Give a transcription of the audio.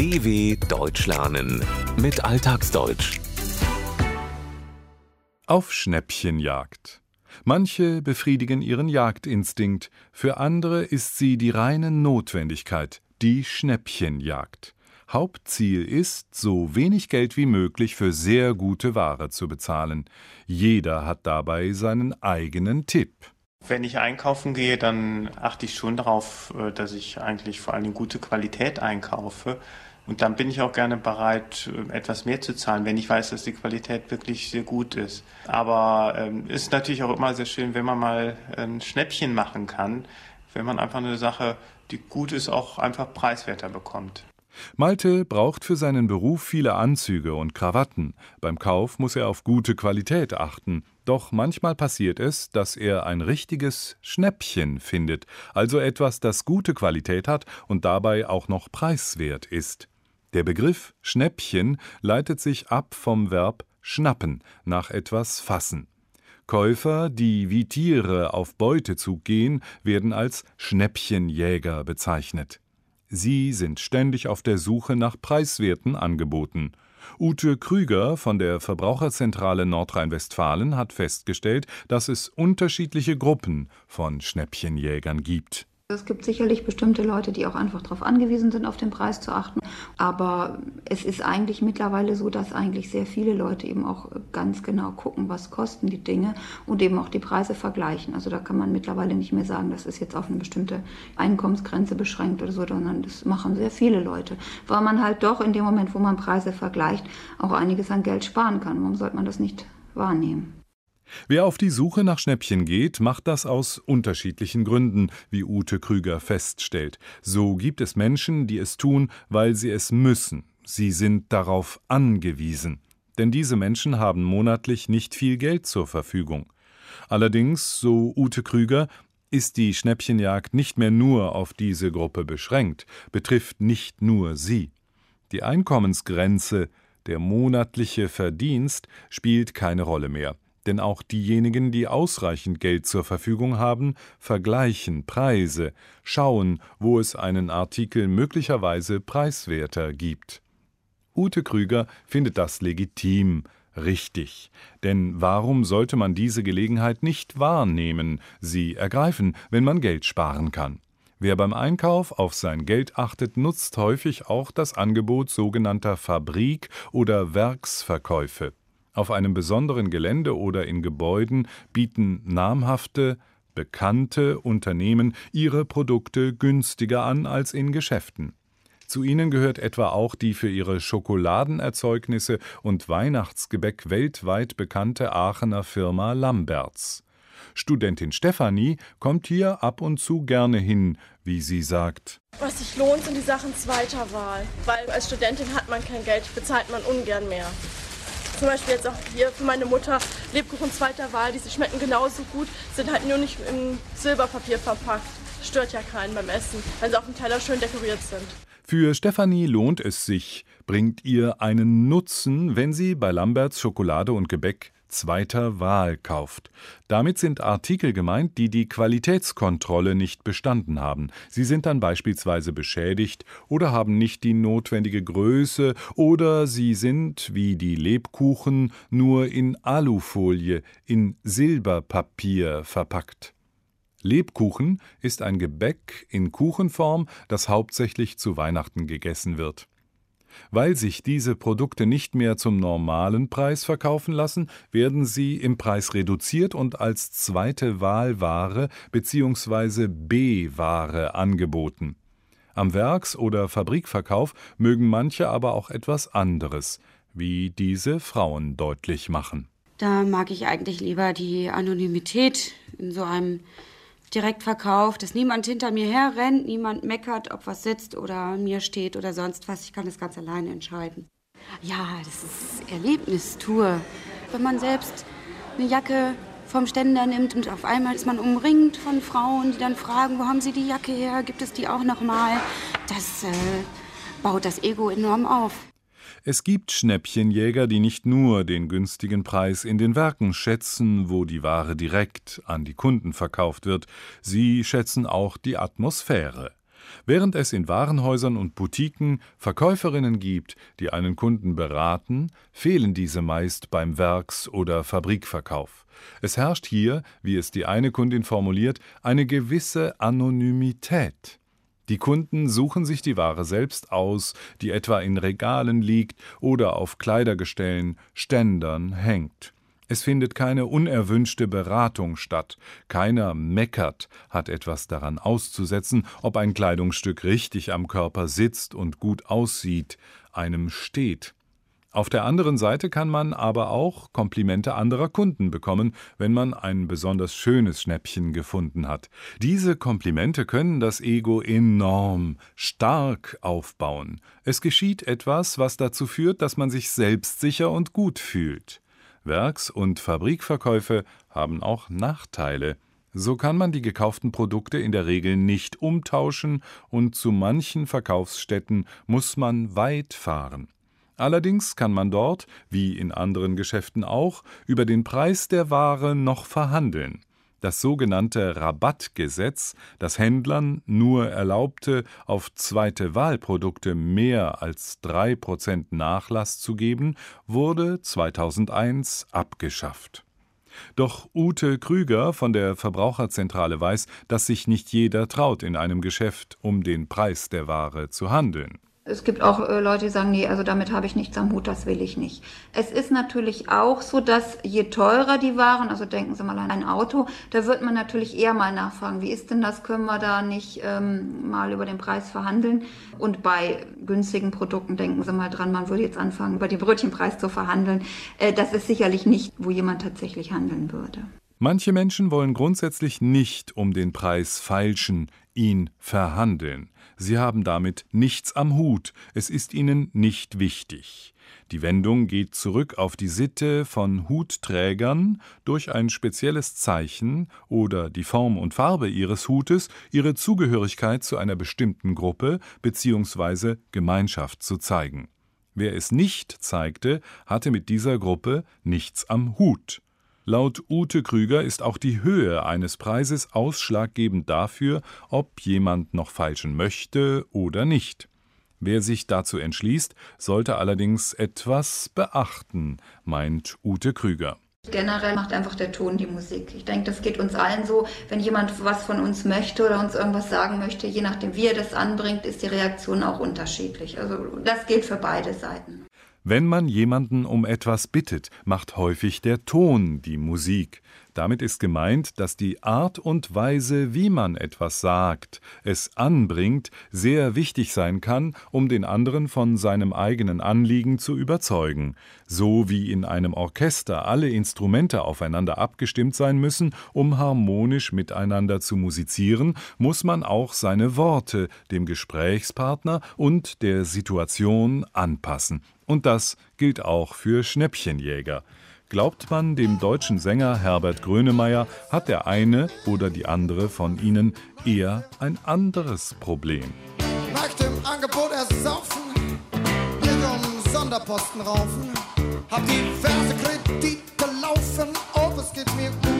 DW Deutsch lernen mit Alltagsdeutsch. Auf Schnäppchenjagd. Manche befriedigen ihren Jagdinstinkt, für andere ist sie die reine Notwendigkeit, die Schnäppchenjagd. Hauptziel ist, so wenig Geld wie möglich für sehr gute Ware zu bezahlen. Jeder hat dabei seinen eigenen Tipp. Wenn ich einkaufen gehe, dann achte ich schon darauf, äh, dass ich eigentlich vor allem gute Qualität einkaufe. Und dann bin ich auch gerne bereit, äh, etwas mehr zu zahlen, wenn ich weiß, dass die Qualität wirklich sehr gut ist. Aber es ähm, ist natürlich auch immer sehr schön, wenn man mal ein Schnäppchen machen kann, wenn man einfach eine Sache, die gut ist, auch einfach preiswerter bekommt. Malte braucht für seinen Beruf viele Anzüge und Krawatten. Beim Kauf muss er auf gute Qualität achten. Doch manchmal passiert es, dass er ein richtiges Schnäppchen findet, also etwas, das gute Qualität hat und dabei auch noch preiswert ist. Der Begriff Schnäppchen leitet sich ab vom Verb schnappen, nach etwas fassen. Käufer, die wie Tiere auf Beutezug gehen, werden als Schnäppchenjäger bezeichnet. Sie sind ständig auf der Suche nach preiswerten Angeboten. Ute Krüger von der Verbraucherzentrale Nordrhein-Westfalen hat festgestellt, dass es unterschiedliche Gruppen von Schnäppchenjägern gibt. Es gibt sicherlich bestimmte Leute, die auch einfach darauf angewiesen sind, auf den Preis zu achten. Aber es ist eigentlich mittlerweile so, dass eigentlich sehr viele Leute eben auch ganz genau gucken, was kosten die Dinge und eben auch die Preise vergleichen. Also da kann man mittlerweile nicht mehr sagen, das ist jetzt auf eine bestimmte Einkommensgrenze beschränkt oder so, sondern das machen sehr viele Leute. Weil man halt doch in dem Moment, wo man Preise vergleicht, auch einiges an Geld sparen kann. Warum sollte man das nicht wahrnehmen? Wer auf die Suche nach Schnäppchen geht, macht das aus unterschiedlichen Gründen, wie Ute Krüger feststellt. So gibt es Menschen, die es tun, weil sie es müssen. Sie sind darauf angewiesen. Denn diese Menschen haben monatlich nicht viel Geld zur Verfügung. Allerdings, so Ute Krüger, ist die Schnäppchenjagd nicht mehr nur auf diese Gruppe beschränkt, betrifft nicht nur sie. Die Einkommensgrenze, der monatliche Verdienst, spielt keine Rolle mehr. Denn auch diejenigen, die ausreichend Geld zur Verfügung haben, vergleichen Preise, schauen, wo es einen Artikel möglicherweise preiswerter gibt. Ute Krüger findet das legitim, richtig. Denn warum sollte man diese Gelegenheit nicht wahrnehmen, sie ergreifen, wenn man Geld sparen kann? Wer beim Einkauf auf sein Geld achtet, nutzt häufig auch das Angebot sogenannter Fabrik- oder Werksverkäufe. Auf einem besonderen Gelände oder in Gebäuden bieten namhafte, bekannte Unternehmen ihre Produkte günstiger an als in Geschäften. Zu ihnen gehört etwa auch die für ihre Schokoladenerzeugnisse und Weihnachtsgebäck weltweit bekannte Aachener Firma Lamberts. Studentin Stefanie kommt hier ab und zu gerne hin, wie sie sagt. Was sich lohnt, sind die Sachen zweiter Wahl. Weil als Studentin hat man kein Geld, bezahlt man ungern mehr. Zum Beispiel jetzt auch hier für meine Mutter Lebkuchen zweiter Wahl, diese schmecken genauso gut, sind halt nur nicht im Silberpapier verpackt. Stört ja keinen beim Essen, wenn sie auf dem Teller schön dekoriert sind. Für Stefanie lohnt es sich, bringt ihr einen Nutzen, wenn sie bei Lamberts Schokolade und Gebäck zweiter Wahl kauft. Damit sind Artikel gemeint, die die Qualitätskontrolle nicht bestanden haben. Sie sind dann beispielsweise beschädigt oder haben nicht die notwendige Größe oder sie sind, wie die Lebkuchen, nur in Alufolie, in Silberpapier verpackt. Lebkuchen ist ein Gebäck in Kuchenform, das hauptsächlich zu Weihnachten gegessen wird. Weil sich diese Produkte nicht mehr zum normalen Preis verkaufen lassen, werden sie im Preis reduziert und als zweite Wahlware bzw. B-Ware angeboten. Am Werks- oder Fabrikverkauf mögen manche aber auch etwas anderes, wie diese Frauen deutlich machen. Da mag ich eigentlich lieber die Anonymität in so einem direkt verkauft, dass niemand hinter mir herrennt, niemand meckert, ob was sitzt oder mir steht oder sonst was. Ich kann das ganz alleine entscheiden. Ja, das ist Erlebnistour. Wenn man selbst eine Jacke vom Ständer nimmt und auf einmal ist man umringt von Frauen, die dann fragen, wo haben Sie die Jacke her? Gibt es die auch noch mal? Das äh, baut das Ego enorm auf. Es gibt Schnäppchenjäger, die nicht nur den günstigen Preis in den Werken schätzen, wo die Ware direkt an die Kunden verkauft wird, sie schätzen auch die Atmosphäre. Während es in Warenhäusern und Boutiquen Verkäuferinnen gibt, die einen Kunden beraten, fehlen diese meist beim Werks- oder Fabrikverkauf. Es herrscht hier, wie es die eine Kundin formuliert, eine gewisse Anonymität. Die Kunden suchen sich die Ware selbst aus, die etwa in Regalen liegt oder auf Kleidergestellen, Ständern hängt. Es findet keine unerwünschte Beratung statt, keiner meckert, hat etwas daran auszusetzen, ob ein Kleidungsstück richtig am Körper sitzt und gut aussieht, einem steht. Auf der anderen Seite kann man aber auch Komplimente anderer Kunden bekommen, wenn man ein besonders schönes Schnäppchen gefunden hat. Diese Komplimente können das Ego enorm stark aufbauen. Es geschieht etwas, was dazu führt, dass man sich selbstsicher und gut fühlt. Werks- und Fabrikverkäufe haben auch Nachteile. So kann man die gekauften Produkte in der Regel nicht umtauschen und zu manchen Verkaufsstätten muss man weit fahren. Allerdings kann man dort, wie in anderen Geschäften auch, über den Preis der Ware noch verhandeln. Das sogenannte Rabattgesetz, das Händlern nur erlaubte, auf zweite Wahlprodukte mehr als drei Prozent Nachlass zu geben, wurde 2001 abgeschafft. Doch Ute Krüger von der Verbraucherzentrale weiß, dass sich nicht jeder traut, in einem Geschäft um den Preis der Ware zu handeln. Es gibt auch äh, Leute, die sagen, nee, also damit habe ich nichts am Hut, das will ich nicht. Es ist natürlich auch so, dass je teurer die Waren, also denken Sie mal an ein Auto, da wird man natürlich eher mal nachfragen, wie ist denn das, können wir da nicht ähm, mal über den Preis verhandeln? Und bei günstigen Produkten denken Sie mal dran, man würde jetzt anfangen, über den Brötchenpreis zu verhandeln. Äh, das ist sicherlich nicht, wo jemand tatsächlich handeln würde. Manche Menschen wollen grundsätzlich nicht um den Preis feilschen, ihn verhandeln. Sie haben damit nichts am Hut, es ist ihnen nicht wichtig. Die Wendung geht zurück auf die Sitte von Hutträgern, durch ein spezielles Zeichen oder die Form und Farbe ihres Hutes ihre Zugehörigkeit zu einer bestimmten Gruppe bzw. Gemeinschaft zu zeigen. Wer es nicht zeigte, hatte mit dieser Gruppe nichts am Hut. Laut Ute Krüger ist auch die Höhe eines Preises ausschlaggebend dafür, ob jemand noch feilschen möchte oder nicht. Wer sich dazu entschließt, sollte allerdings etwas beachten, meint Ute Krüger. Generell macht einfach der Ton die Musik. Ich denke, das geht uns allen so. Wenn jemand was von uns möchte oder uns irgendwas sagen möchte, je nachdem, wie er das anbringt, ist die Reaktion auch unterschiedlich. Also das gilt für beide Seiten. Wenn man jemanden um etwas bittet, macht häufig der Ton die Musik. Damit ist gemeint, dass die Art und Weise, wie man etwas sagt, es anbringt, sehr wichtig sein kann, um den anderen von seinem eigenen Anliegen zu überzeugen. So wie in einem Orchester alle Instrumente aufeinander abgestimmt sein müssen, um harmonisch miteinander zu musizieren, muss man auch seine Worte dem Gesprächspartner und der Situation anpassen. Und das gilt auch für Schnäppchenjäger. Glaubt man dem deutschen Sänger Herbert Grönemeyer, hat der eine oder die andere von ihnen eher ein anderes Problem. Nach dem Angebot ersaufen, hier um Sonderposten raufen, hab diverse Kredite laufen, oh, es geht mir gut.